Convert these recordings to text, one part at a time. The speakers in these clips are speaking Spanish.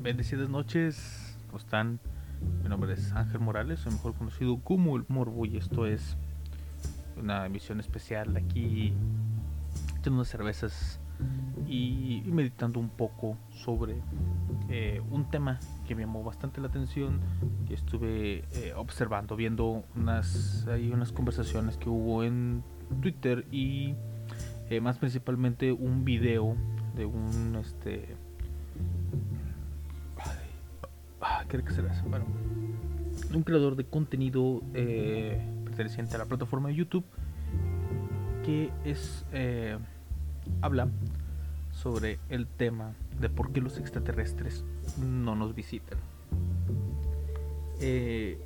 Bendecidas noches, ¿cómo están? Mi nombre es Ángel Morales, soy mejor conocido como el Morbo y esto es una emisión especial aquí echando unas cervezas y, meditando un poco sobre eh, un tema que me llamó bastante la atención que estuve eh, observando, viendo unas, hay unas conversaciones que hubo en Twitter y eh, más principalmente un video de un este Ah, ¿qué era que será? Bueno, un creador de contenido eh, perteneciente a la plataforma de YouTube que es eh, habla sobre el tema de por qué los extraterrestres no nos visitan. Eh,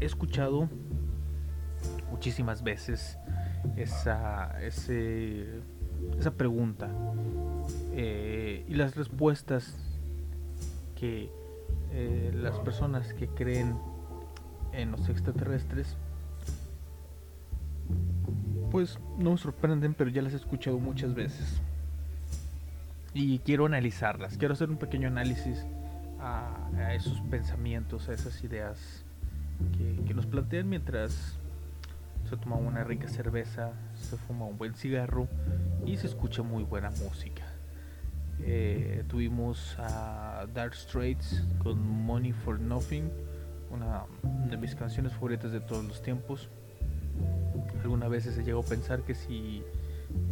he escuchado muchísimas veces esa, ese- esa pregunta y las respuestas que eh, las personas que creen en los extraterrestres pues no me sorprenden pero ya las he escuchado muchas veces. Y quiero analizarlas quiero hacer un pequeño análisis a, esos pensamientos a esas ideas que nos plantean mientras se toma una rica cerveza se fuma un buen cigarro y se escucha muy buena música eh, tuvimos a Dark Straits con Money for Nothing, una de mis canciones favoritas de todos los tiempos. Alguna vez se llegó a pensar que si,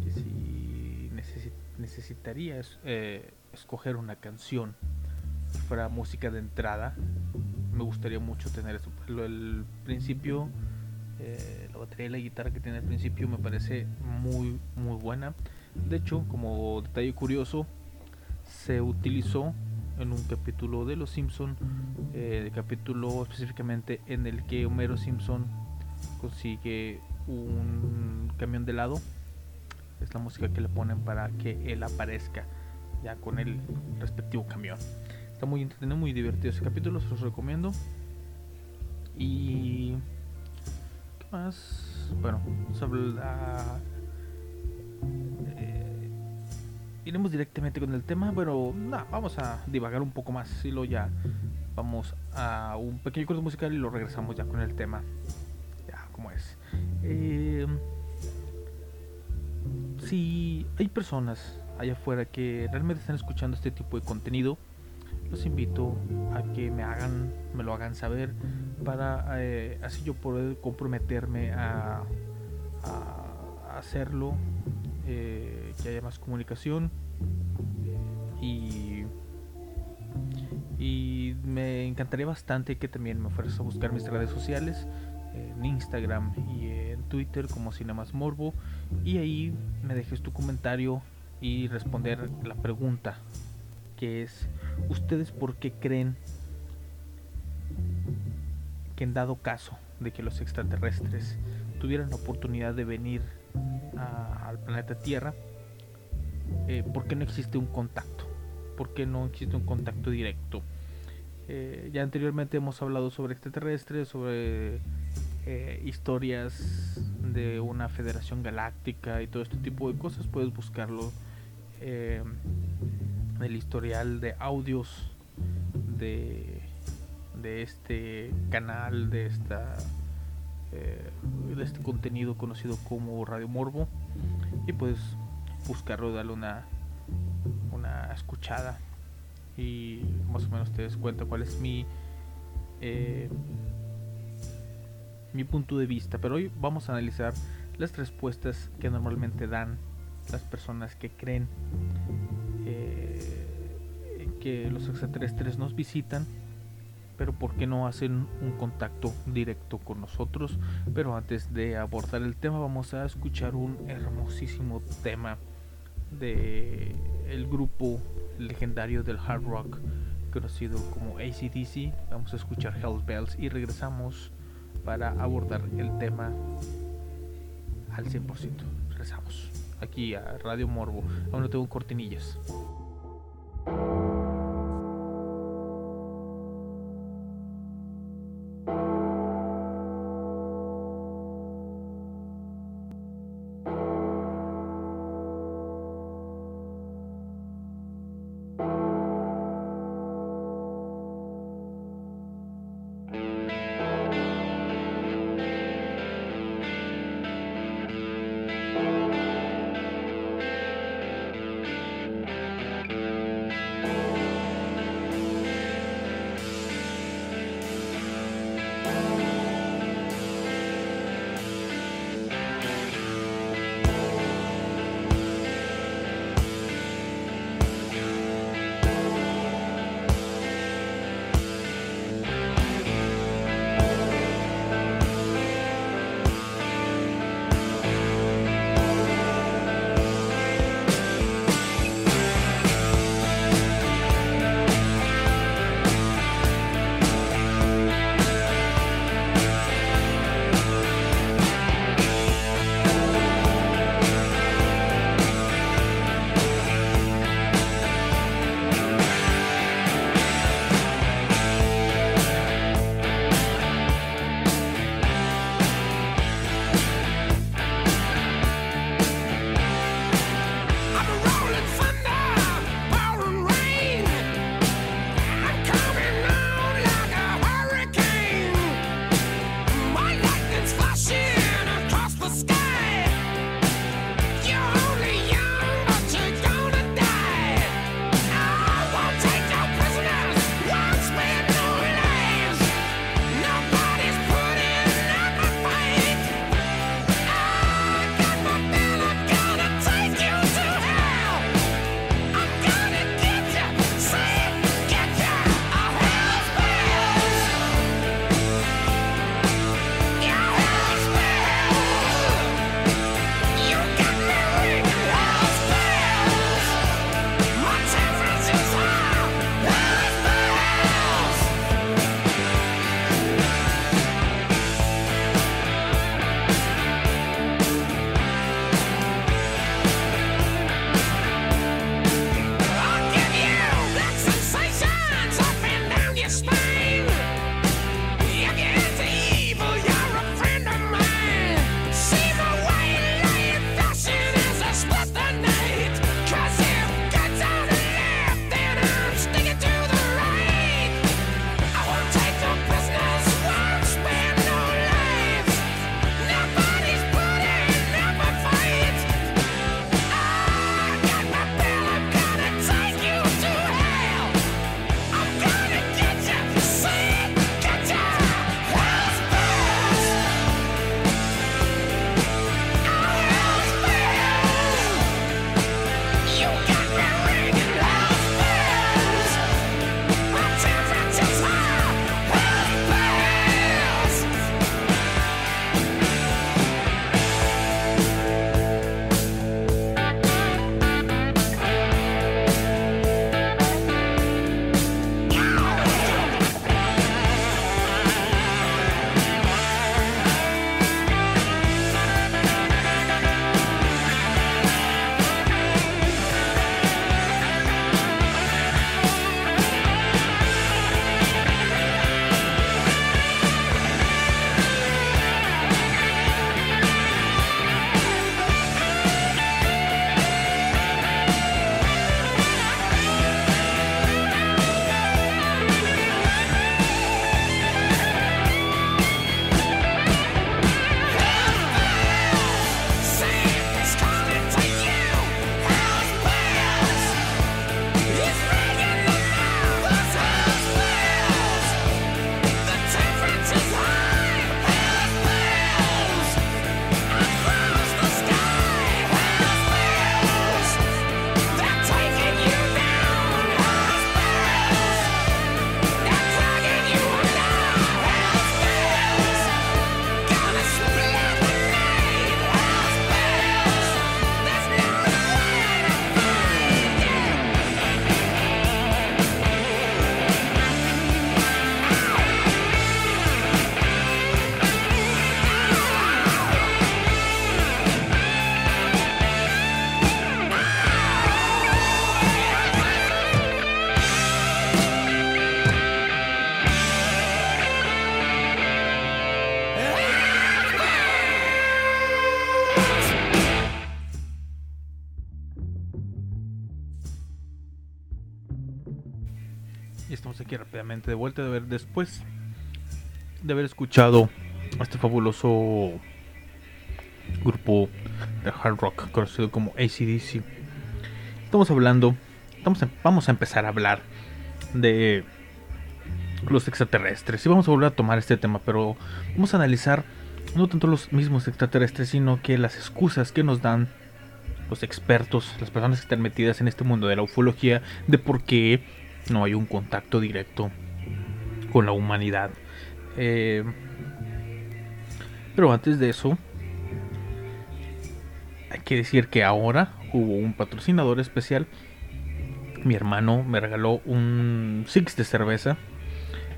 que si necesi- necesitaría es- eh, escoger una canción que fuera música de entrada, me gustaría mucho tener eso. Lo- El principio, eh, la batería y la guitarra que tiene al principio me parece muy, muy buena. De hecho, como detalle curioso, se utilizó en un capítulo de Los Simpson, eh, capítulo específicamente en el que Homero Simpson consigue un camión de lado. Es la música que le ponen para que él aparezca ya con el respectivo camión. Está muy entretenido, muy divertido ese capítulo, se los recomiendo. Y. ¿Qué más? Bueno, sobre la. Eh, iremos directamente con el tema. Bueno, no, vamos a divagar un poco más. Y luego ya vamos a un pequeño corte musical y lo regresamos ya con el tema. Ya, como es. Eh, si hay personas allá afuera que realmente están escuchando este tipo de contenido, los invito a que me hagan, me lo hagan saber para eh, así yo poder comprometerme a, hacerlo, eh, que haya más comunicación. Y, y me encantaría bastante que también me fueras a buscar mis redes sociales en Instagram y en Twitter como Cinemas Morbo y ahí me dejes tu comentario y responder la pregunta que es ¿ustedes por qué creen que en dado caso de que los extraterrestres tuvieran la oportunidad de venir al planeta Tierra, eh, ¿por qué no existe un contacto? ¿Por qué no existe un contacto directo? Eh, ya anteriormente hemos hablado sobre extraterrestres, sobre eh, historias de una federación galáctica y todo este tipo de cosas. Puedes buscarlo eh, el historial de audios de, de este canal, de esta de este contenido conocido como Radio Morbo y puedes buscarlo, darle una una escuchada y más o menos te des cuenta cuál es mi eh, mi punto de vista. Pero hoy vamos a analizar las respuestas que normalmente dan las personas que creen eh, que los extraterrestres nos visitan, pero ¿por qué no hacen un contacto directo con nosotros? Pero antes de abordar el tema vamos a escuchar un hermosísimo tema de el grupo legendario del hard rock conocido como ACDC. Vamos a escuchar Hell's Bells y regresamos para abordar el tema al 100%. Regresamos aquí a Radio Morbo. Aún no tengo cortinillas. De vuelta de ver después de haber escuchado a este fabuloso grupo de hard rock conocido como ACDC. Estamos hablando, estamos vamos a empezar a hablar de los extraterrestres y vamos a volver a tomar este tema, pero vamos a analizar no tanto los mismos extraterrestres, sino que las excusas que nos dan los expertos, las personas que están metidas en este mundo de la ufología, de por qué no hay un contacto directo con la humanidad. Eh, pero antes de eso, hay que decir que ahora hubo un patrocinador especial. Mi hermano me regaló un six de cerveza.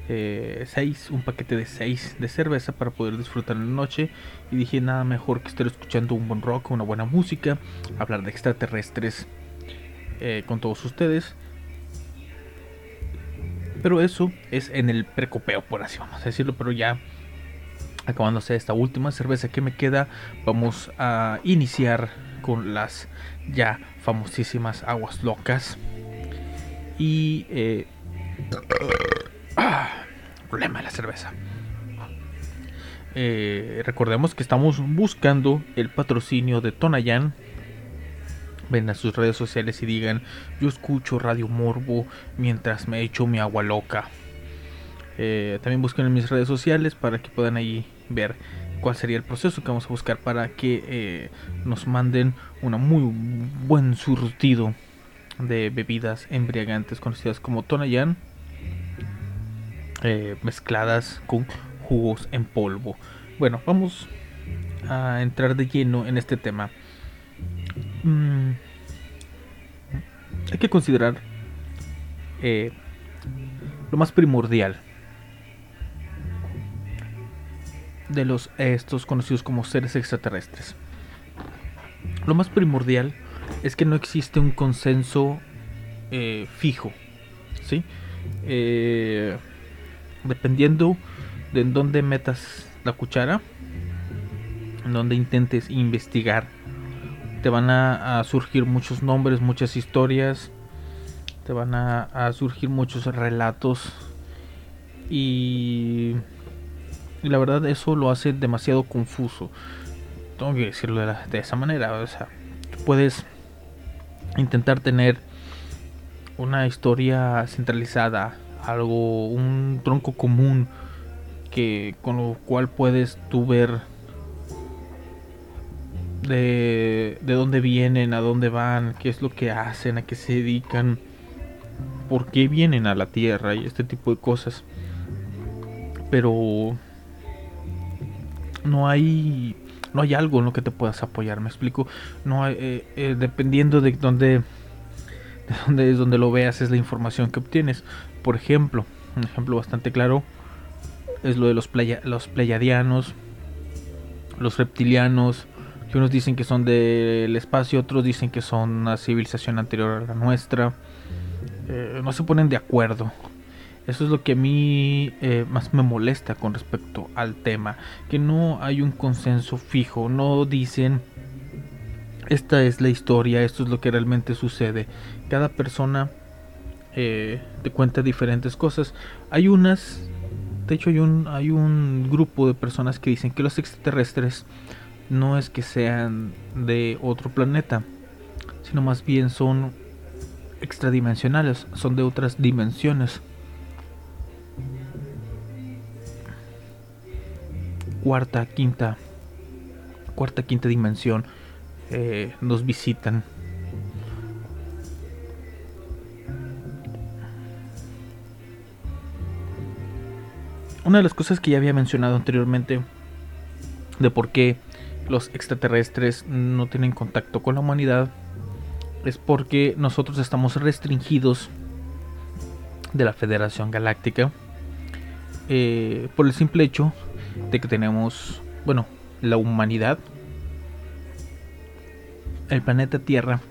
Eh, seis, un paquete de 6 de cerveza para poder disfrutar en la noche. Y dije nada mejor que estar escuchando un buen rock, una buena música, hablar de extraterrestres eh, con todos ustedes. Pero eso es en el precopeo, por así vamos a decirlo. Pero ya acabándose esta última cerveza que me queda, vamos a iniciar con las ya famosísimas aguas locas. Y... Eh, ah, problema de la cerveza. Eh, recordemos que estamos buscando el patrocinio de Tonayan ven a sus redes sociales y digan, yo escucho Radio Morbo mientras me echo mi agua loca. Eh, también busquen en mis redes sociales para que puedan ahí ver cuál sería el proceso que vamos a buscar para que eh, nos manden un muy buen surtido de bebidas embriagantes conocidas como Tonayan eh, mezcladas con jugos en polvo. Bueno, vamos a entrar de lleno en este tema. Mm, hay que considerar eh, lo más primordial de los estos conocidos como seres extraterrestres. Lo más primordial es que no existe un consenso eh, fijo, ¿sí? Eh, dependiendo de en dónde metas la cuchara, en donde intentes investigar te van a, surgir muchos nombres, muchas historias, te van a, surgir muchos relatos y, la verdad eso lo hace demasiado confuso. Tengo que decirlo de, esa manera, o sea, puedes intentar tener una historia centralizada, algo, un tronco común que con lo cual puedes tú ver de, de dónde vienen, a dónde van, qué es lo que hacen, a qué se dedican, por qué vienen a la Tierra y este tipo de cosas. Pero no hay no hay algo en lo que te puedas apoyar, me explico. No hay, eh, eh, dependiendo de dónde de dónde es donde lo veas es la información que obtienes. Por ejemplo, un ejemplo bastante claro es lo de los playa, los pleiadianos, los reptilianos, que unos dicen que son del espacio, otros dicen que son una civilización anterior a la nuestra. Eh, no se ponen de acuerdo. Eso es lo que a mí eh, más me molesta con respecto al tema. Que no hay un consenso fijo. No dicen, esta es la historia, esto es lo que realmente sucede. Cada persona eh, te cuenta diferentes cosas. Hay unas, de hecho hay un, hay un grupo de personas que dicen que los extraterrestres no es que sean de otro planeta, sino más bien son extradimensionales, son de otras dimensiones. Cuarta, quinta, cuarta, quinta dimensión eh, nos visitan. Una de las cosas que ya había mencionado anteriormente de por qué los extraterrestres no tienen contacto con la humanidad es porque nosotros estamos restringidos de la Federación Galáctica eh, por el simple hecho de que tenemos, bueno, la humanidad, el planeta Tierra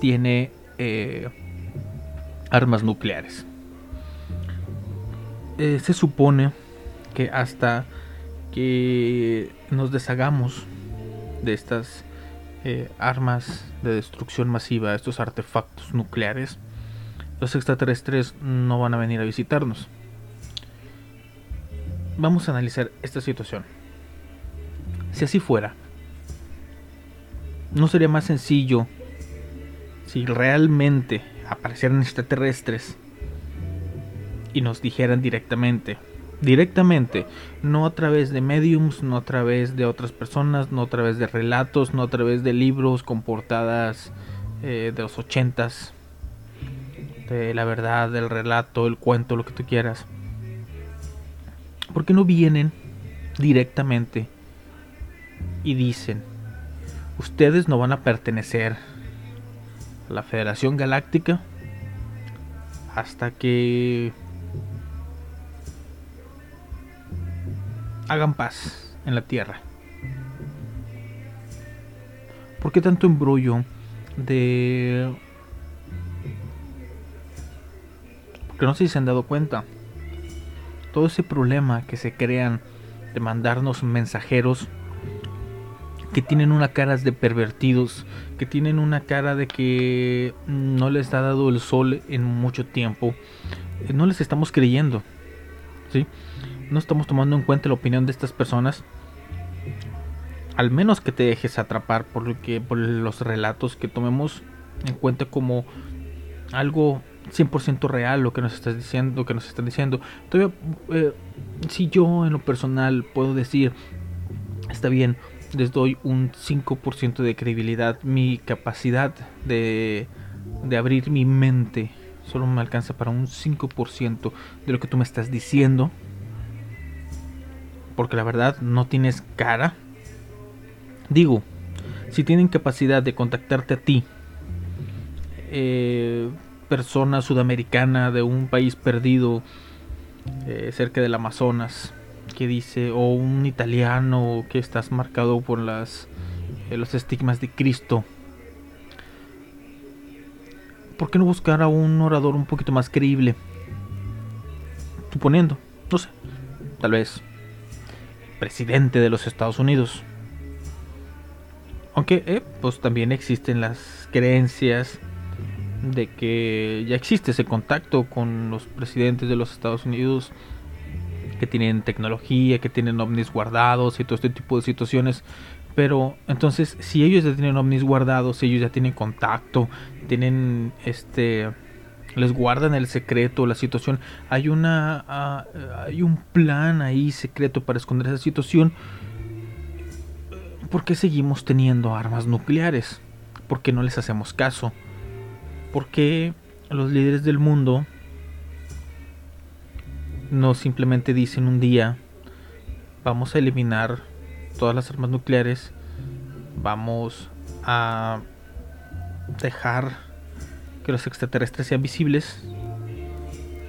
tiene eh, armas nucleares. Eh, se supone que hasta que nos deshagamos de estas eh, armas de destrucción masiva, estos artefactos nucleares, los extraterrestres no van a venir a visitarnos. Vamos a analizar esta situación. Si así fuera, ¿no sería más sencillo si realmente aparecieran extraterrestres y nos dijeran directamente, directamente, no a través de mediums, no a través de otras personas, no a través de relatos, no a través de libros con portadas eh, de los ochentas, de la verdad, del relato, el cuento, lo que tú quieras. ¿Por qué no vienen directamente y dicen, ustedes no van a pertenecer a la Federación Galáctica hasta que hagan paz en la Tierra. ¿Por qué tanto embrollo de... Porque no sé si se han dado cuenta. Todo ese problema que se crean de mandarnos mensajeros que tienen una cara de pervertidos, que tienen una cara de que no les ha dado el sol en mucho tiempo, eh, no les estamos creyendo. ¿sí? No estamos tomando en cuenta la opinión de estas personas. Al menos que te dejes atrapar por, lo que, por los relatos que tomemos en cuenta como algo 100% real lo que nos estás diciendo, que nos están diciendo. Todavía, eh, si yo en lo personal puedo decir, está bien, les doy un 5% de credibilidad. Mi capacidad de, de abrir mi mente solo me alcanza para un 5% de lo que tú me estás diciendo. Porque la verdad no tienes cara. Digo, si tienen capacidad de contactarte a ti, eh, persona sudamericana de un país perdido eh, cerca del Amazonas, que dice, o un italiano que estás marcado por las, eh, los estigmas de Cristo. ¿Por qué no buscar a un orador un poquito más creíble? Suponiendo, no sé, tal vez presidente de los Estados Unidos. Aunque, eh, pues también existen las creencias de que ya existe ese contacto con los presidentes de los Estados Unidos que tienen tecnología, que tienen ovnis guardados y todo este tipo de situaciones. Pero entonces, si ellos ya tienen ovnis guardados, si ellos ya tienen contacto, tienen este les guardan el secreto, la situación, hay una ah, hay un plan ahí secreto para esconder esa situación. ¿Por qué seguimos teniendo armas nucleares? ¿Por qué no les hacemos caso? ¿Por qué los líderes del mundo no simplemente dicen un día, vamos a eliminar todas las armas nucleares, vamos a dejar que los extraterrestres sean visibles.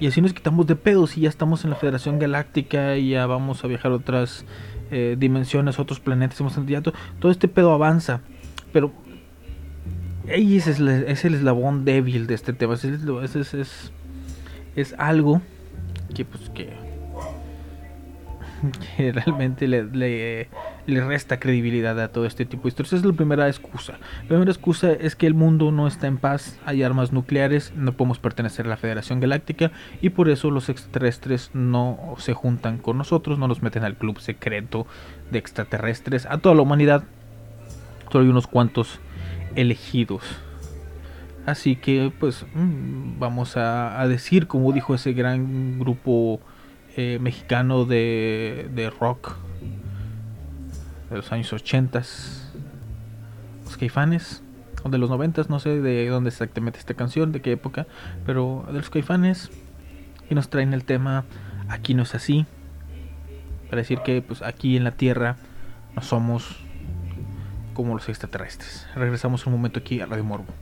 Y así nos quitamos de pedos y ya estamos en la Federación Galáctica y ya vamos a viajar a otras eh, dimensiones, otros planetas. Ya todo, este pedo avanza. Pero ese es, es, el eslabón débil de este tema. Ese es, es, es algo que pues que, realmente le, le, resta credibilidad a todo este tipo de historias. Esa es la primera excusa. La primera excusa es que el mundo no está en paz, hay armas nucleares, no podemos pertenecer a la Federación Galáctica y por eso los extraterrestres no se juntan con nosotros, no nos meten al club secreto de extraterrestres, a toda la humanidad. Solo hay unos cuantos elegidos. Así que pues mm, vamos a, decir, como dijo ese gran grupo eh, mexicano de, de, rock de los años 80, los caifanes, o de los 90, no sé de dónde exactamente esta canción, de qué época, pero de los caifanes, y nos traen el tema Aquí no es así, para decir que pues aquí en la Tierra no somos como los extraterrestres. Regresamos un momento aquí a Radio Morbo.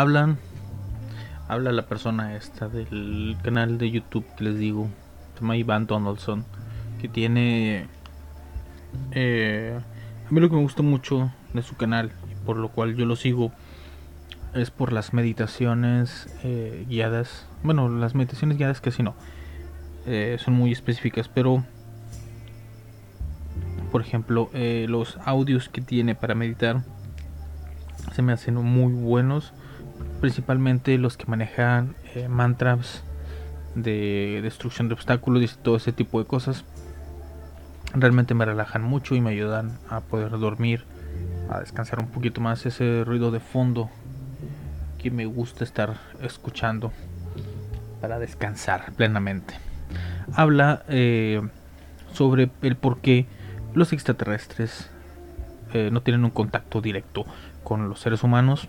Hablan, habla la persona esta del canal de YouTube que les digo, se llama Donaldson, que tiene... eh, a mí lo que me gusta mucho de su canal, por lo cual yo lo sigo, es por las meditaciones eh, guiadas. Bueno, las meditaciones guiadas casi no, eh, son muy específicas, pero... Por ejemplo, los audios que tiene para meditar se me hacen muy buenos principalmente los que manejan eh, mantras de destrucción de obstáculos y todo ese tipo de cosas. Realmente me relajan mucho y me ayudan a poder dormir a descansar un poquito más. Ese ruido de fondo que me gusta estar escuchando para descansar plenamente. Habla eh, sobre el por qué los extraterrestres eh, no tienen un contacto directo con los seres humanos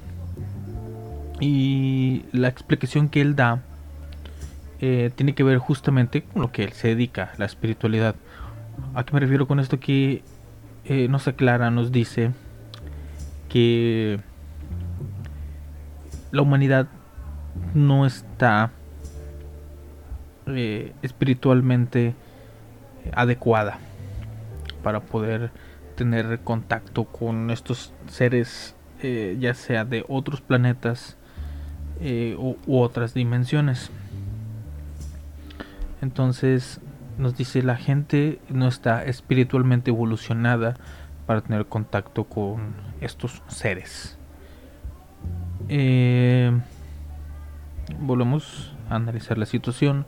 y la explicación que él da eh, tiene que ver justamente con lo que él se dedica, la espiritualidad. ¿A qué me refiero con esto? Que eh, nos aclara, nos dice que la humanidad no está eh, espiritualmente adecuada para poder tener contacto con estos seres, ya sea de otros planetas eh, u, otras dimensiones. Entonces nos dice la gente no está espiritualmente evolucionada para tener contacto con estos seres. Eh, volvemos a analizar la situación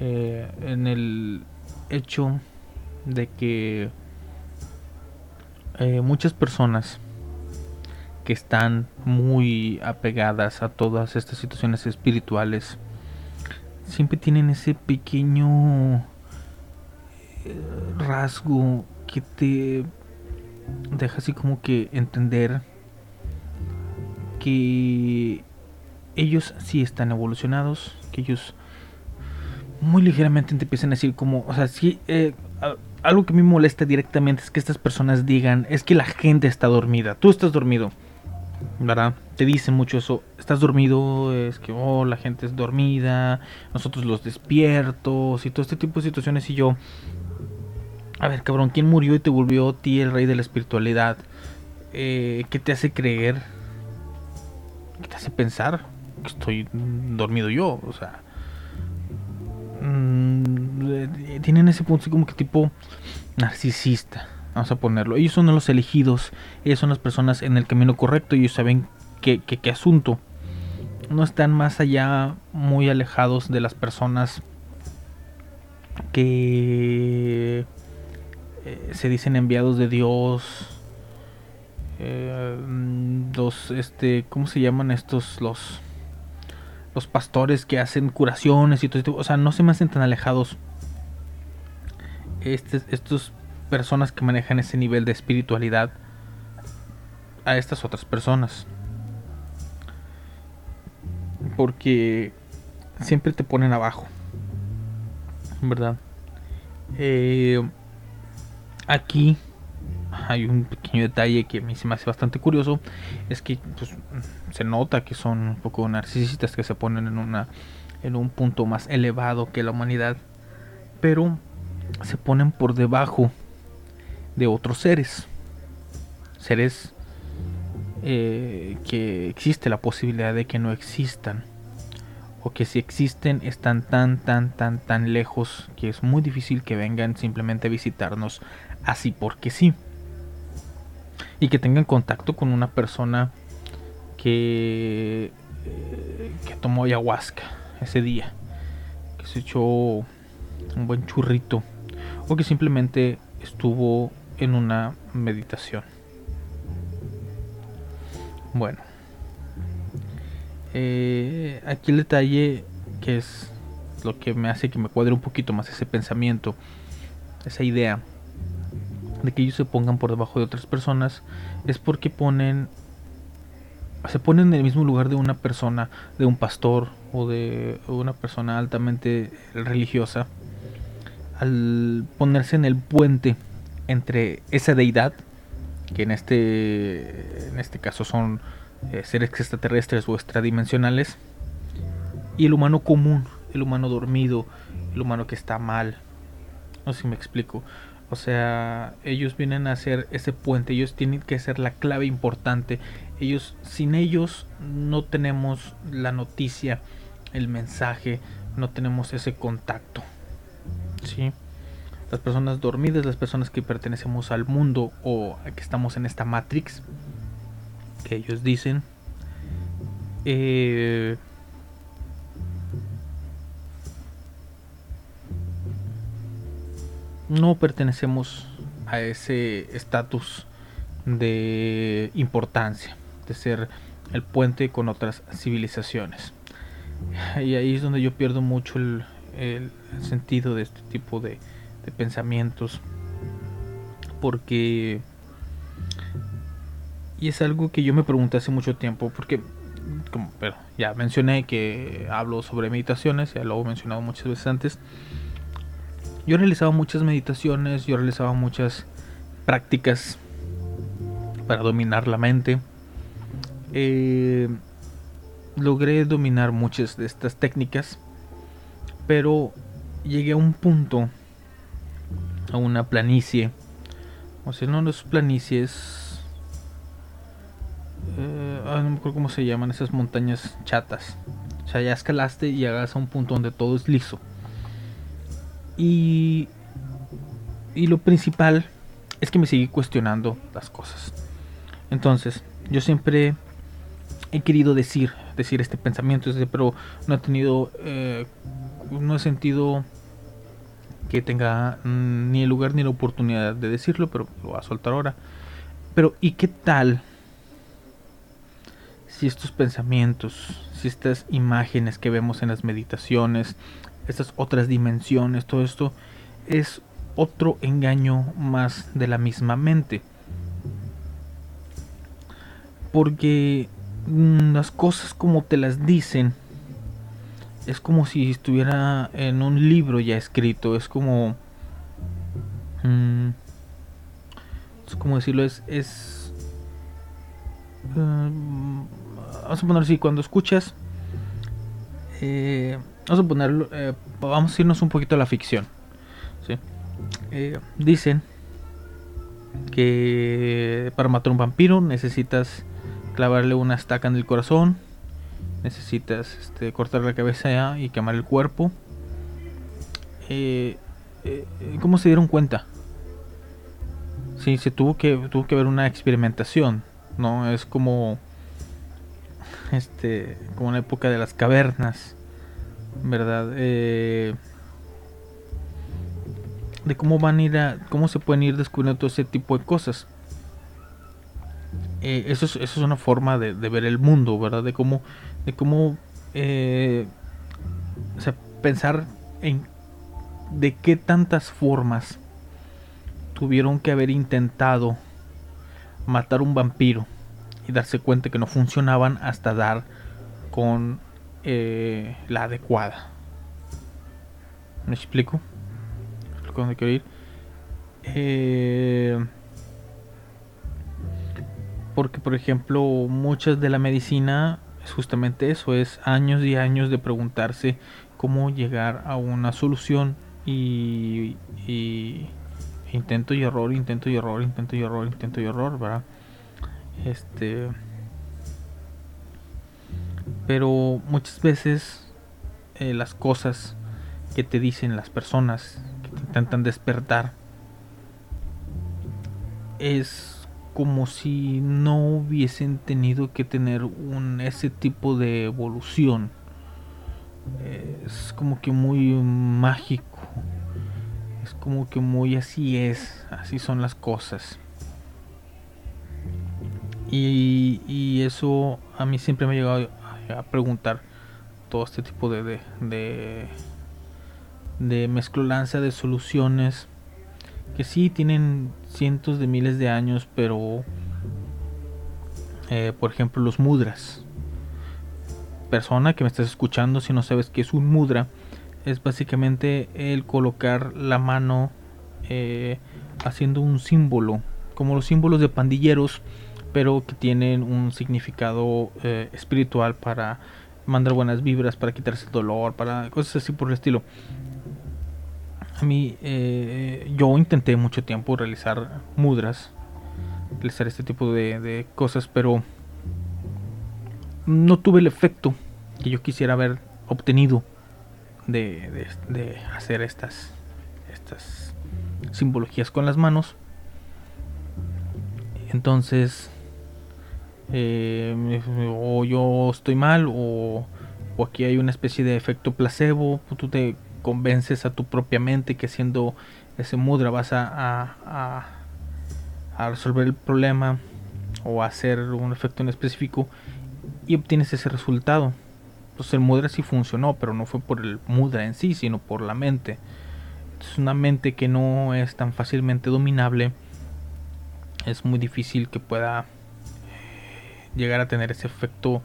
eh, en el hecho de que eh, muchas personas que están muy apegadas a todas estas situaciones espirituales. Siempre tienen ese pequeño eh, rasgo que te deja así como que entender que ellos sí están evolucionados, que ellos muy ligeramente te empiezan a decir como, o sea, sí, eh, algo que me molesta directamente es que estas personas digan, es que la gente está dormida, tú estás dormido, ¿verdad? Te dicen mucho eso, estás dormido, es que, oh, la gente es dormida, nosotros los despiertos y todo este tipo de situaciones y yo, a ver, cabrón, ¿quién murió y te volvió a ti el rey de la espiritualidad? Eh, ¿Qué te hace creer? ¿Qué te hace pensar que estoy dormido yo? O sea, mm, eh, tienen ese punto así como que tipo narcisista, vamos a ponerlo. Ellos son los elegidos, ellos son las personas en el camino correcto ellos saben qué, asunto. No están más allá, muy alejados de las personas que eh, se dicen enviados de Dios. eh, los, este, ¿cómo se llaman estos? Los, los pastores que hacen curaciones y todo. O sea, no se me hacen tan alejados. Este, estos personas que manejan ese nivel de espiritualidad a estas otras personas. Porque siempre te ponen abajo. ¿Verdad? Eh, aquí hay un pequeño detalle que a mí se me hace bastante curioso. Es que pues, se nota que son un poco narcisistas que se ponen en, una, en un punto más elevado que la humanidad. Pero se ponen por debajo de otros seres. Seres eh, que existe la posibilidad de que no existan. O que si existen están tan, tan, tan, tan lejos que es muy difícil que vengan simplemente a visitarnos así porque sí. Y que tengan contacto con una persona que, eh, que tomó ayahuasca ese día. Que se echó un buen churrito. O que simplemente estuvo en una meditación. Bueno. Eh, aquí el detalle que es lo que me hace que me cuadre un poquito más ese pensamiento, esa idea de que ellos se pongan por debajo de otras personas, es porque ponen, se ponen en el mismo lugar de una persona, de un pastor o de una persona altamente religiosa, al ponerse en el puente entre esa deidad, que en este, en este caso son eh, seres extraterrestres o extradimensionales, y el humano común, el humano dormido, el humano que está mal. No sé si me explico. O sea, ellos vienen a hacer ese puente, ellos tienen que ser la clave importante. Ellos, sin ellos, no tenemos la noticia, el mensaje, no tenemos ese contacto. ¿Sí? Las personas dormidas, las personas que pertenecemos al mundo o que estamos en esta Matrix, que ellos dicen, eh, no pertenecemos a ese estatus de importancia, de ser el puente con otras civilizaciones. Y ahí es donde yo pierdo mucho el, el sentido de este tipo de, de pensamientos. Porque... Y es algo que yo me pregunté hace mucho tiempo, porque como, pero ya mencioné que hablo sobre meditaciones, ya lo he mencionado muchas veces antes. Yo realizaba muchas meditaciones, yo realizaba muchas prácticas para dominar la mente. Eh, logré dominar muchas de estas técnicas, pero llegué a un punto, a una planicie. O sea, no, no es planicies. Eh, ah, no me acuerdo cómo se llaman esas montañas chatas. O sea, ya escalaste y llegas a un punto donde todo es liso. Y, y lo principal es que me seguí cuestionando las cosas. Entonces, yo siempre he querido decir, decir este pensamiento, pero no he tenido, eh, no he sentido que tenga mm, ni el lugar ni la oportunidad de decirlo, pero lo voy a soltar ahora. Pero ¿y qué tal si estos pensamientos, si estas imágenes que vemos en las meditaciones, estas otras dimensiones, todo esto es otro engaño más de la misma mente? Porque mm, las cosas como te las dicen es como si estuviera en un libro ya escrito. Es como. Mm, es como decirlo, es. es mm, vamos a ponerlo así: cuando escuchas. Eh, vamos a ponerlo. Eh, vamos a irnos un poquito a la ficción. Eh, dicen que para matar un vampiro necesitas clavarle una estaca en el corazón necesitas este, cortar la cabeza y quemar el cuerpo. Eh, eh, ¿Cómo se dieron cuenta? Sí, se tuvo que tuvo que haber una experimentación, ¿no? Es como este como la época de las cavernas, ¿verdad? Eh, de cómo van a ir a, cómo se pueden ir descubriendo todo ese tipo de cosas. eso, es, eso es una forma de, de, ver el mundo, ¿verdad? De cómo de cómo eh, o sea, pensar en de qué tantas formas tuvieron que haber intentado matar un vampiro y darse cuenta que no funcionaban hasta dar con eh, la adecuada. ¿Me explico? ¿Dónde quiero ir? Eh, porque, por ejemplo, muchas de la medicina es justamente eso, es años y años de preguntarse cómo llegar a una solución y, intento y error, intento y error, intento y error, intento y error, ¿verdad? Este pero muchas veces eh, las cosas que te dicen las personas que te intentan despertar es como si no hubiesen tenido que tener un ese tipo de evolución. Es como que muy mágico. Es como que muy así es, así son las cosas. Y, y eso a mí siempre me ha llegado a, preguntar todo este tipo de, de, de, de mezclolanza de soluciones que sí tienen cientos de miles de años, pero eh, por ejemplo los mudras. Persona que me estás escuchando, si no sabes qué es un mudra, es básicamente el colocar la mano eh, haciendo un símbolo, como los símbolos de pandilleros, pero que tienen un significado eh, espiritual para mandar buenas vibras, para quitarse el dolor, para cosas así por el estilo a mí, eh, yo intenté mucho tiempo realizar mudras, realizar este tipo de, cosas, pero no tuve el efecto que yo quisiera haber obtenido de, hacer estas, estas simbologías con las manos. Entonces, eh, o yo estoy mal, o, o, aquí hay una especie de efecto placebo. Tú te convences a tu propia mente que haciendo ese mudra vas a, a, resolver el problema o hacer un efecto en específico y obtienes ese resultado. Entonces el mudra sí funcionó, pero no fue por el mudra en sí, sino por la mente. Es una mente que no es tan fácilmente dominable. Es muy difícil que pueda llegar a tener ese efecto.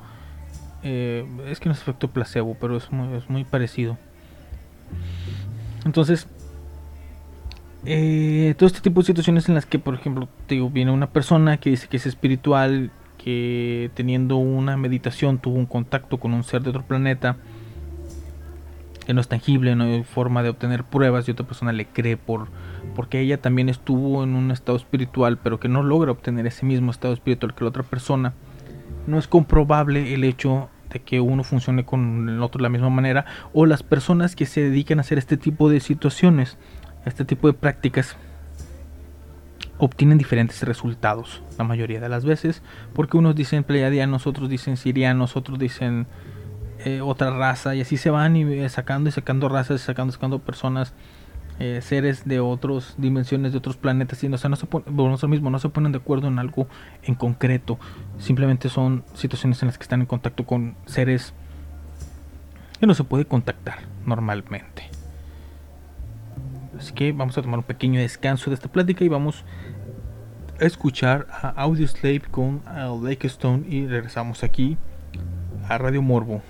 Eh, es que no es efecto placebo, pero es muy, es muy parecido. Entonces, eh, todo este tipo de situaciones en las que, por ejemplo, digo, viene una persona que dice que es espiritual, que teniendo una meditación tuvo un contacto con un ser de otro planeta, que no es tangible, no hay forma de obtener pruebas y otra persona le cree por porque ella también estuvo en un estado espiritual, pero que no logra obtener ese mismo estado espiritual que la otra persona. No es comprobable el hecho de que uno funcione con el otro de la misma manera o las personas que se dedican a hacer este tipo de situaciones, este tipo de prácticas, obtienen diferentes resultados la mayoría de las veces, porque unos dicen pleiadianos, otros dicen sirianos, otros dicen eh, otra raza, y así se van y eh, sacando y sacando razas, sacando sacando personas, eh, seres de otras dimensiones, de otros planetas, y no, o sea, no se ponen, bueno, no se ponen de acuerdo en algo en concreto, simplemente son situaciones en las que están en contacto con seres que no se puede contactar normalmente. Así que vamos a tomar un pequeño descanso de esta plática y vamos a escuchar a Audio Slave con Lake Stone y regresamos aquí a Radio Morbo.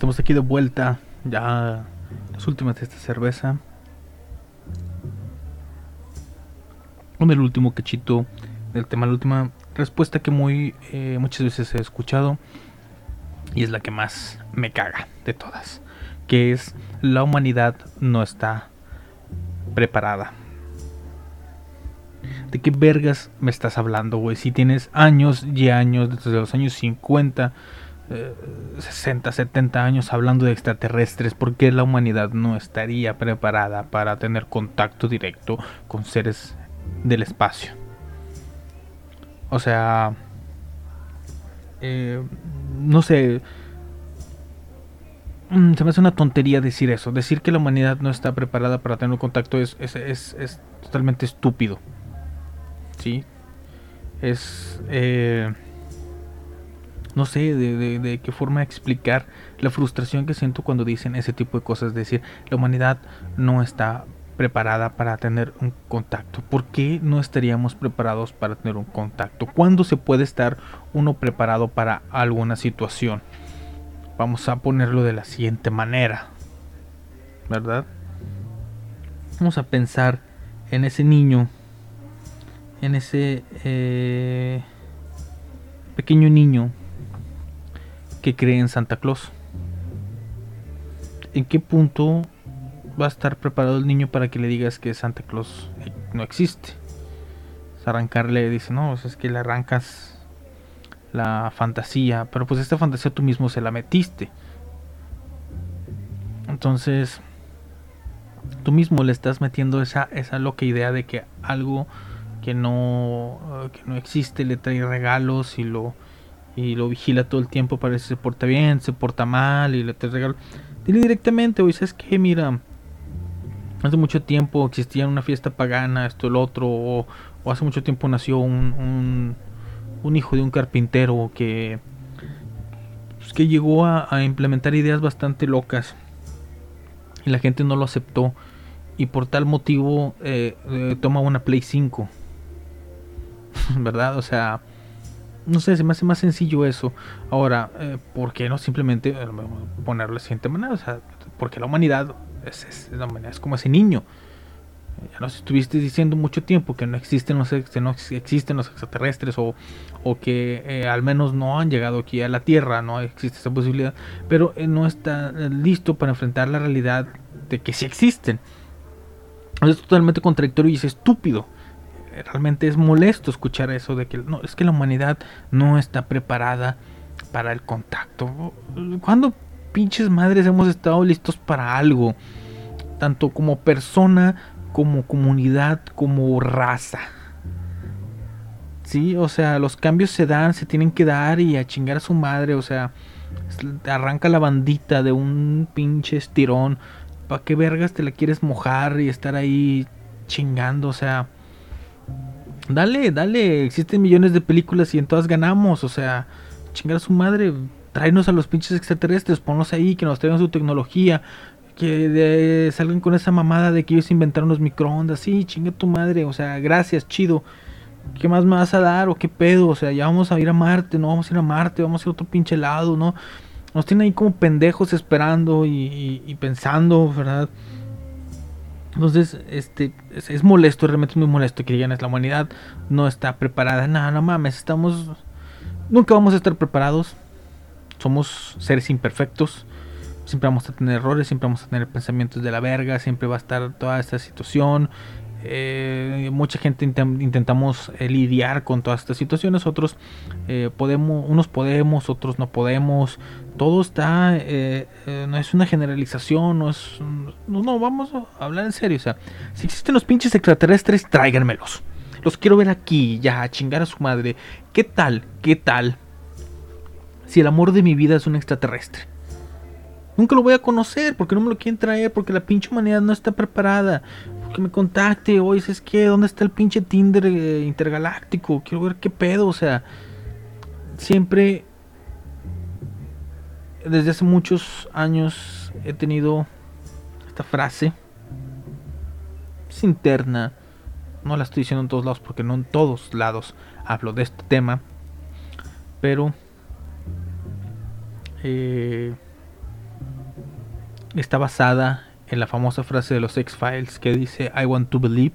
Estamos aquí de vuelta, ya las últimas de esta cerveza. Con el último cachito del tema, la última respuesta que muy eh, muchas veces he escuchado y es la que más me caga de todas, que es la humanidad no está preparada. ¿De qué vergas me estás hablando, güey? Si tienes años y años, desde los años 50, eh, 60, 70 años hablando de extraterrestres, ¿por qué la humanidad no estaría preparada para tener contacto directo con seres del espacio? O sea, eh, no sé, mm, se me hace una tontería decir eso. Decir que la humanidad no está preparada para tener contacto es, es, es- es totalmente estúpido. ¿Sí? Es... eh, no sé de, de- qué forma explicar la frustración que siento cuando dicen ese tipo de cosas. Decir, la humanidad no está preparada para tener un contacto. ¿Por qué no estaríamos preparados para tener un contacto? ¿Cuándo se puede estar uno preparado para alguna situación? Vamos a ponerlo de la siguiente manera. ¿Verdad? Vamos a pensar en ese niño. En ese eh, pequeño niño que cree en Santa Claus. ¿En qué punto va a estar preparado el niño para que le digas que Santa Claus no existe? Arrancarle, dice, no, pues es que le arrancas la fantasía, pero pues esta fantasía tú mismo se la metiste. Entonces, tú mismo le estás metiendo esa, esa loca idea de que algo que no, que no existe le trae regalos y lo, y lo vigila todo el tiempo para ver si se porta bien, se porta mal y le trae regalos. Dile directamente, oye, ¿sabes qué? Mira, hace mucho tiempo existía una fiesta pagana, esto, el otro, o, o hace mucho tiempo nació un, un, hijo de un carpintero que, pues, que llegó a, a implementar ideas bastante locas y la gente no lo aceptó y por tal motivo eh, eh, toma una Play 5. ¿Verdad? O sea, no sé, se me hace más sencillo eso. Ahora, eh, ¿por qué no simplemente eh, ponerlo de siguiente manera? O sea, porque la humanidad es, es- como ese niño. Ya nos estuviste diciendo mucho tiempo que no existen los, no ex- existen los extraterrestres o, o que eh, al menos no han llegado aquí a la Tierra, no existe esa posibilidad, pero eh, no está eh, listo para enfrentar la realidad de que sí existen. Es totalmente contradictorio y es estúpido. Realmente es molesto escuchar eso de que no, es que la humanidad no está preparada para el contacto. ¿Cuándo pinches madres hemos estado listos para algo? Tanto como persona, como comunidad, como raza. Sí, o sea, los cambios se dan, se tienen que dar y a chingar a su madre, o sea, arranca la bandita de un pinche estirón. ¿Para qué vergas te la quieres mojar y estar ahí chingando? O sea, dale, dale, existen millones de películas y en todas ganamos, o sea, chingar a su madre, tráenos a los pinches extraterrestres, ponlos ahí, que nos traigan su tecnología, que de- salgan con esa mamada de que ellos inventaron los microondas, sí, chinga tu madre, o sea, gracias, chido. ¿Qué más me vas a dar o qué pedo? O sea, ya vamos a ir a Marte, no vamos a ir a Marte, vamos a ir a otro pinche lado, ¿no? Nos tienen ahí como pendejos esperando y, pensando, ¿verdad? Entonces, este, es, es molesto, realmente es muy molesto que digan es la humanidad no está preparada. No, no mames, estamos, nunca vamos a estar preparados. Somos seres imperfectos. Siempre vamos a tener errores, siempre vamos a tener pensamientos de la verga, siempre va a estar toda esta situación. Eh, mucha gente intentamos eh, lidiar con todas estas situaciones, otros eh, podemos, unos podemos, otros no podemos. Todo está, eh, eh, no es una generalización, no es, no, no, vamos a hablar en serio. O sea, si existen los pinches extraterrestres, tráiganmelos. Los quiero ver aquí, ya, a chingar a su madre. ¿Qué tal? ¿Qué tal? Si el amor de mi vida es un extraterrestre. Nunca lo voy a conocer porque no me lo quieren traer, porque la pinche humanidad no está preparada. Que me contacte, oye, ¿sabes qué? ¿Dónde está el pinche Tinder eh, intergaláctico? Quiero ver qué pedo, o sea. Siempre, desde hace muchos años, he tenido esta frase. Es interna. No la estoy diciendo en todos lados porque no en todos lados hablo de este tema. Pero... Eh, está basada en la famosa frase de los X-Files que dice I want to believe.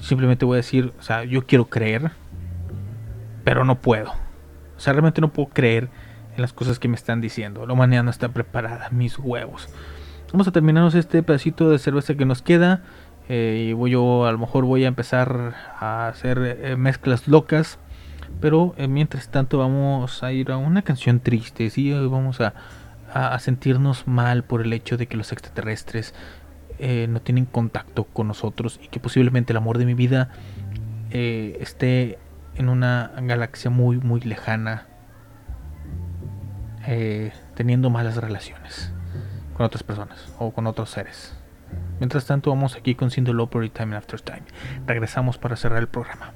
Simplemente voy a decir, o sea, yo quiero creer, pero no puedo. O sea, realmente no puedo creer en las cosas que me están diciendo. La humanidad no está preparada, mis huevos. Vamos a terminarnos este pedacito de cerveza que nos queda. eh, y voy yo, a lo mejor voy a empezar a hacer eh, mezclas locas. Pero eh, mientras tanto vamos a ir a una canción triste. ¿sí? Vamos a, a- sentirnos mal por el hecho de que los extraterrestres no tienen contacto con nosotros y que posiblemente el amor de mi vida esté en una galaxia muy muy lejana eh, teniendo malas relaciones con otras personas o con otros seres. Mientras tanto vamos aquí con Cindy Lauper y Time After Time. Regresamos para cerrar el programa.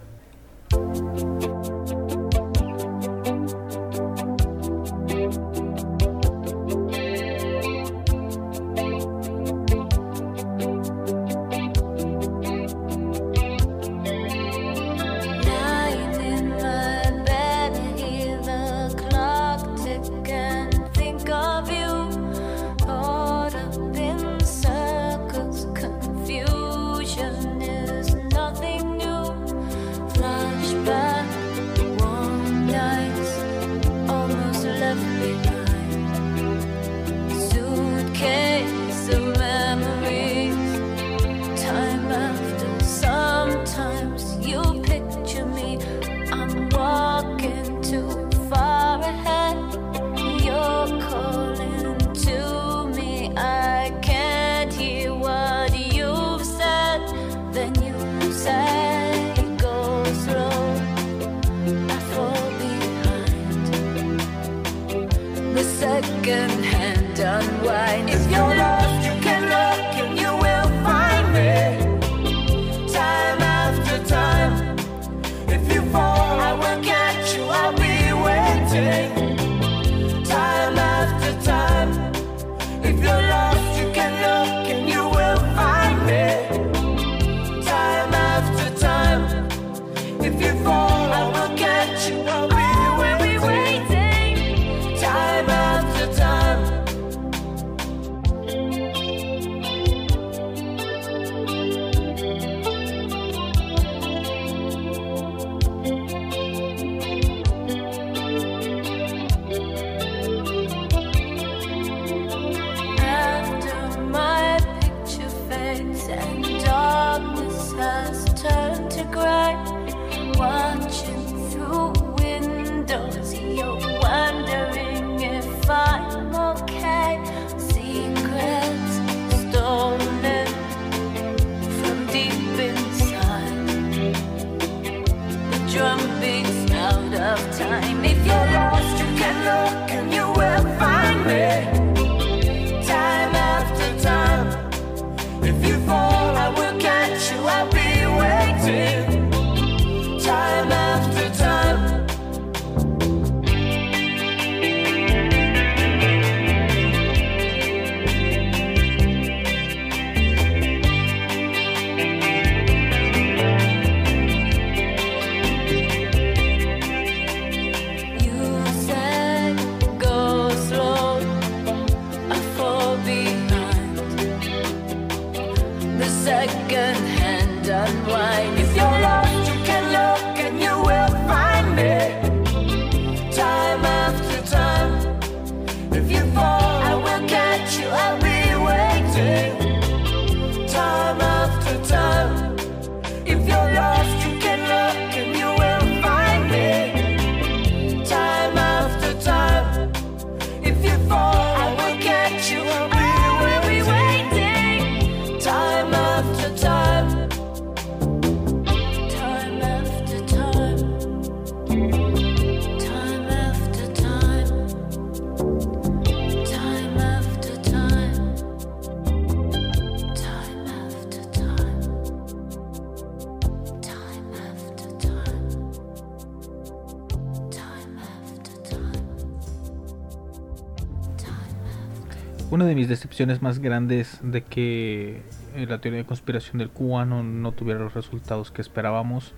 Una de mis decepciones más grandes de que eh, la teoría de conspiración del cubano no tuviera los resultados que esperábamos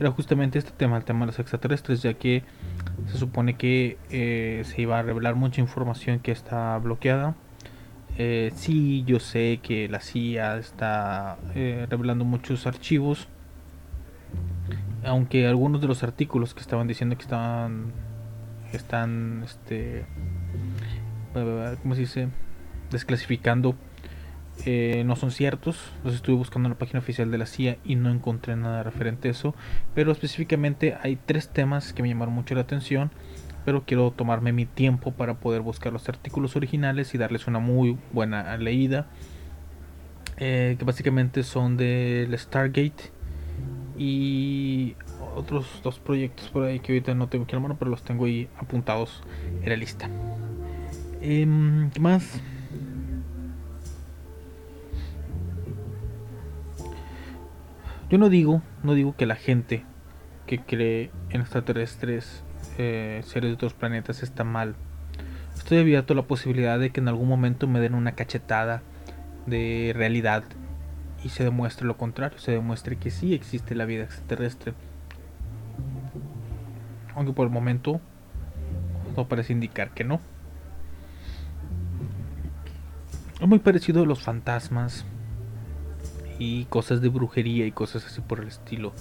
era justamente este tema, el tema de los extraterrestres, ya que se supone que eh, se iba a revelar mucha información que está bloqueada Eh, sí, yo sé que la CIA está revelando muchos archivos. Aunque algunos de los artículos que estaban diciendo que estaban. Están. Este. ¿Cómo se dice? Desclasificando. eh, no son ciertos. Los estuve buscando en la página oficial de la CIA y no encontré nada referente a eso. Pero específicamente hay tres temas que me llamaron mucho la atención pero quiero tomarme mi tiempo para poder buscar los artículos originales y darles una muy buena leída. eh, que básicamente son del Stargate y otros dos proyectos por ahí que ahorita no tengo aquí en la mano, pero los tengo ahí apuntados en la lista. Em, ¿Qué más? Yo no digo, no digo que la gente que cree en extraterrestres, eh, seres de otros planetas está mal. Estoy abierto a la posibilidad de que en algún momento me den una cachetada de realidad y se demuestre lo contrario, se demuestre que sí existe la vida extraterrestre. Aunque por el momento no parece indicar que no. Muy parecido a los fantasmas y cosas de brujería y cosas así por el estilo.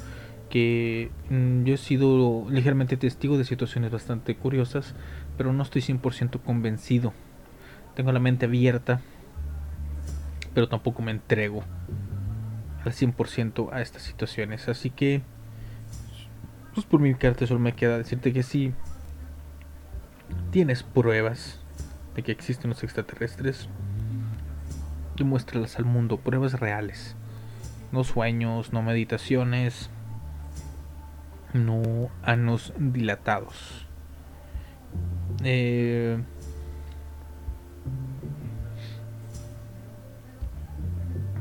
Que mm, yo he sido ligeramente testigo de situaciones bastante curiosas, pero no estoy 100% convencido. Tengo la mente abierta, pero tampoco me entrego al 100% a estas situaciones. Así que, pues por mi parte solo me queda decirte que si tienes pruebas de que existen los extraterrestres, demuéstralas al mundo, pruebas reales. No sueños, no meditaciones, no anos dilatados. Eh,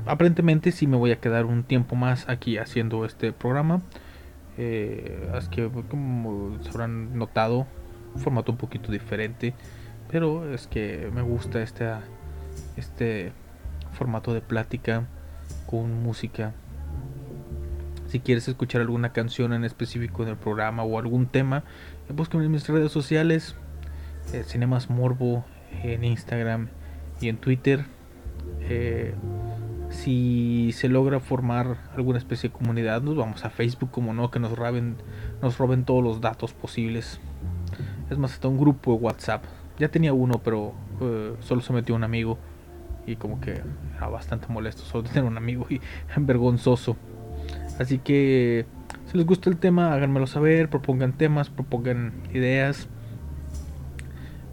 aparentemente sí me voy a quedar un tiempo más aquí haciendo este programa. Eh, es que como se habrán notado, un formato un poquito diferente. Pero es que me gusta este, este formato de plática con música. Si quieres escuchar alguna canción en específico del programa o algún tema, eh, búscame en mis redes sociales, eh, Cinemas Morbo en Instagram y en Twitter. Eh, si se logra formar alguna especie de comunidad, nos vamos a Facebook, como no, que nos roben, nos roben todos los datos posibles. Es más, hasta un grupo de WhatsApp. Ya tenía uno, pero solo se metió un amigo. Y como que era bastante molesto solo tener un amigo y vergonzoso. Así que si les gusta el tema, háganmelo saber, propongan temas, propongan ideas.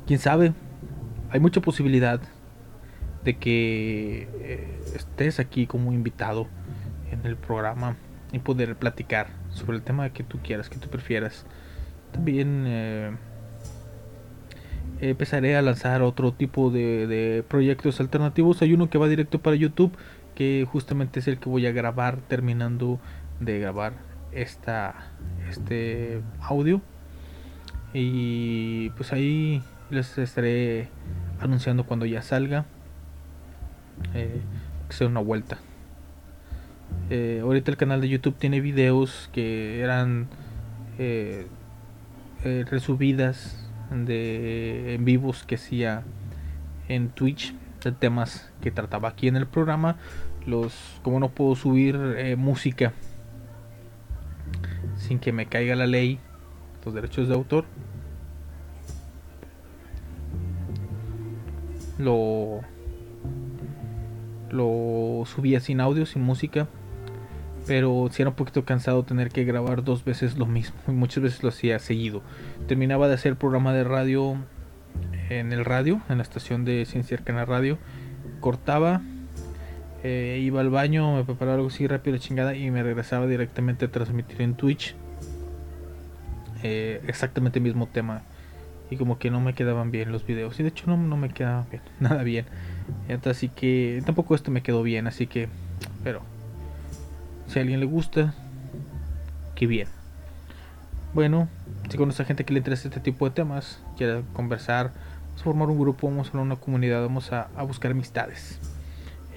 Quién sabe, hay mucha posibilidad de que eh, estés aquí como invitado en el programa y poder platicar sobre el tema que tú quieras, que tú prefieras. También eh, empezaré a lanzar otro tipo de, de proyectos alternativos. Hay uno que va directo para YouTube, que justamente es el que voy a grabar terminando de grabar esta este audio. Y pues ahí les estaré anunciando cuando ya salga. Eh, que sea una vuelta. Eh, ahorita el canal de YouTube tiene videos que eran eh, eh, resubidas de en vivos que hacía en Twitch de temas que trataba aquí en el programa. Los como no puedo subir eh, música sin que me caiga la ley, los derechos de autor. Lo lo subía sin audio, sin música. Pero si era un poquito cansado tener que grabar dos veces lo mismo. Y muchas veces lo hacía seguido. Terminaba de hacer programa de radio en el radio, en la estación de Ciencia Arcana Radio. Cortaba, eh, iba al baño, me preparaba algo así rápido, la chingada, y me regresaba directamente a transmitir en Twitch. Eh, exactamente el mismo tema. Y como que no me quedaban bien los videos. Y de hecho no, no me quedaban bien, nada bien. Así que tampoco esto me quedó bien, así que... Pero... Si a alguien le gusta, qué bien. Bueno, si conoces a gente que le interesa este tipo de temas, quiera conversar, vamos a formar un grupo, vamos a formar una comunidad, vamos a, a buscar amistades.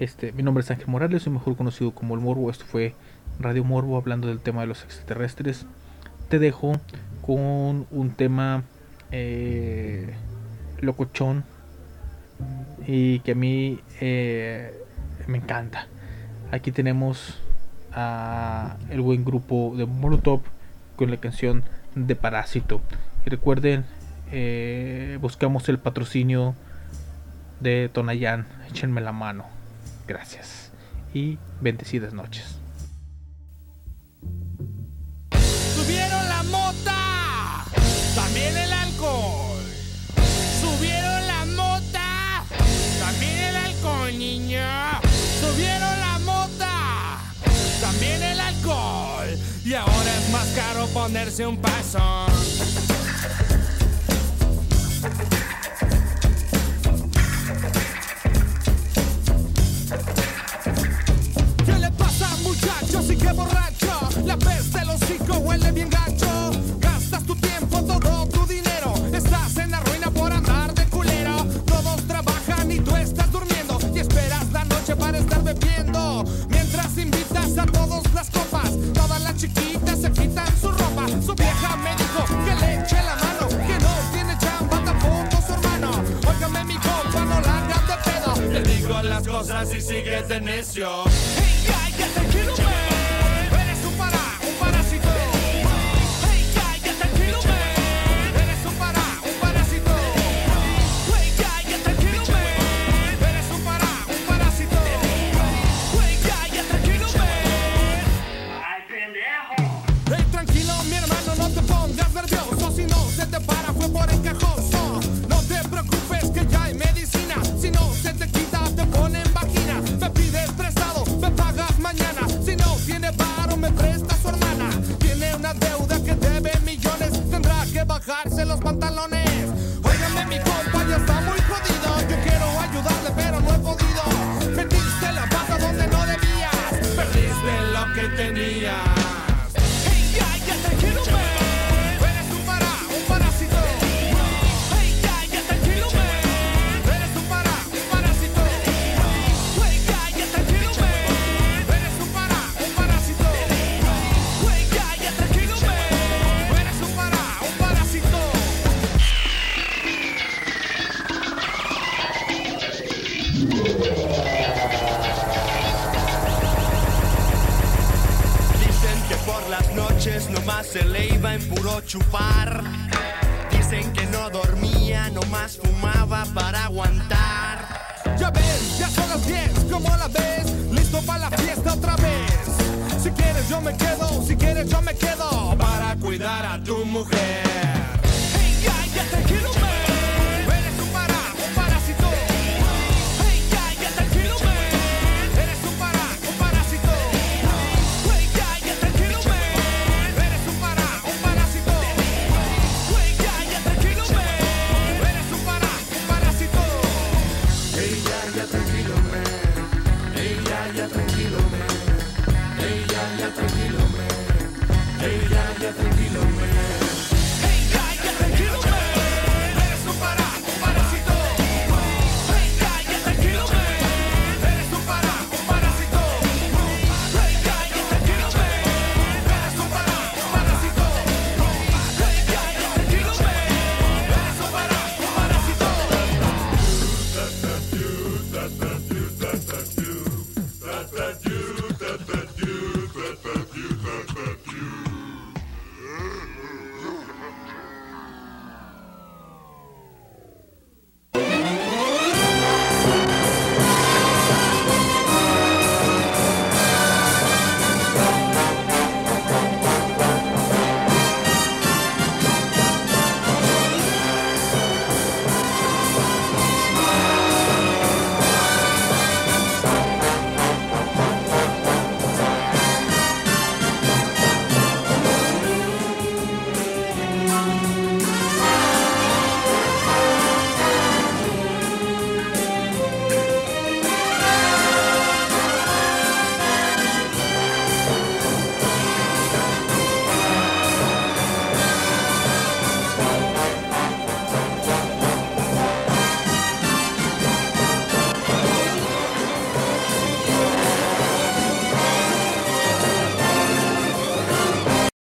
Este, mi nombre es Ángel Morales, soy mejor conocido como El Morbo. Esto fue Radio Morbo hablando del tema de los extraterrestres. Te dejo con un tema eh, locochón y que a mí eh, me encanta. Aquí tenemos el buen grupo de Molotov con la canción de Parásito. Y recuerden, eh, buscamos el patrocinio de Tonayán. Échenme la mano. Gracias. Y bendecidas noches. Subieron la mota. También el alcohol. Subieron la mota. También el alcohol, niño Subieron la también el alcohol. Y ahora es más caro ponerse un paso. ¿Qué le pasa, muchachos? Y qué borracho. La peste, los hocico huele bien gato. pasión. si quieres yo me quedo para cuidar a tu mujer. Definitely.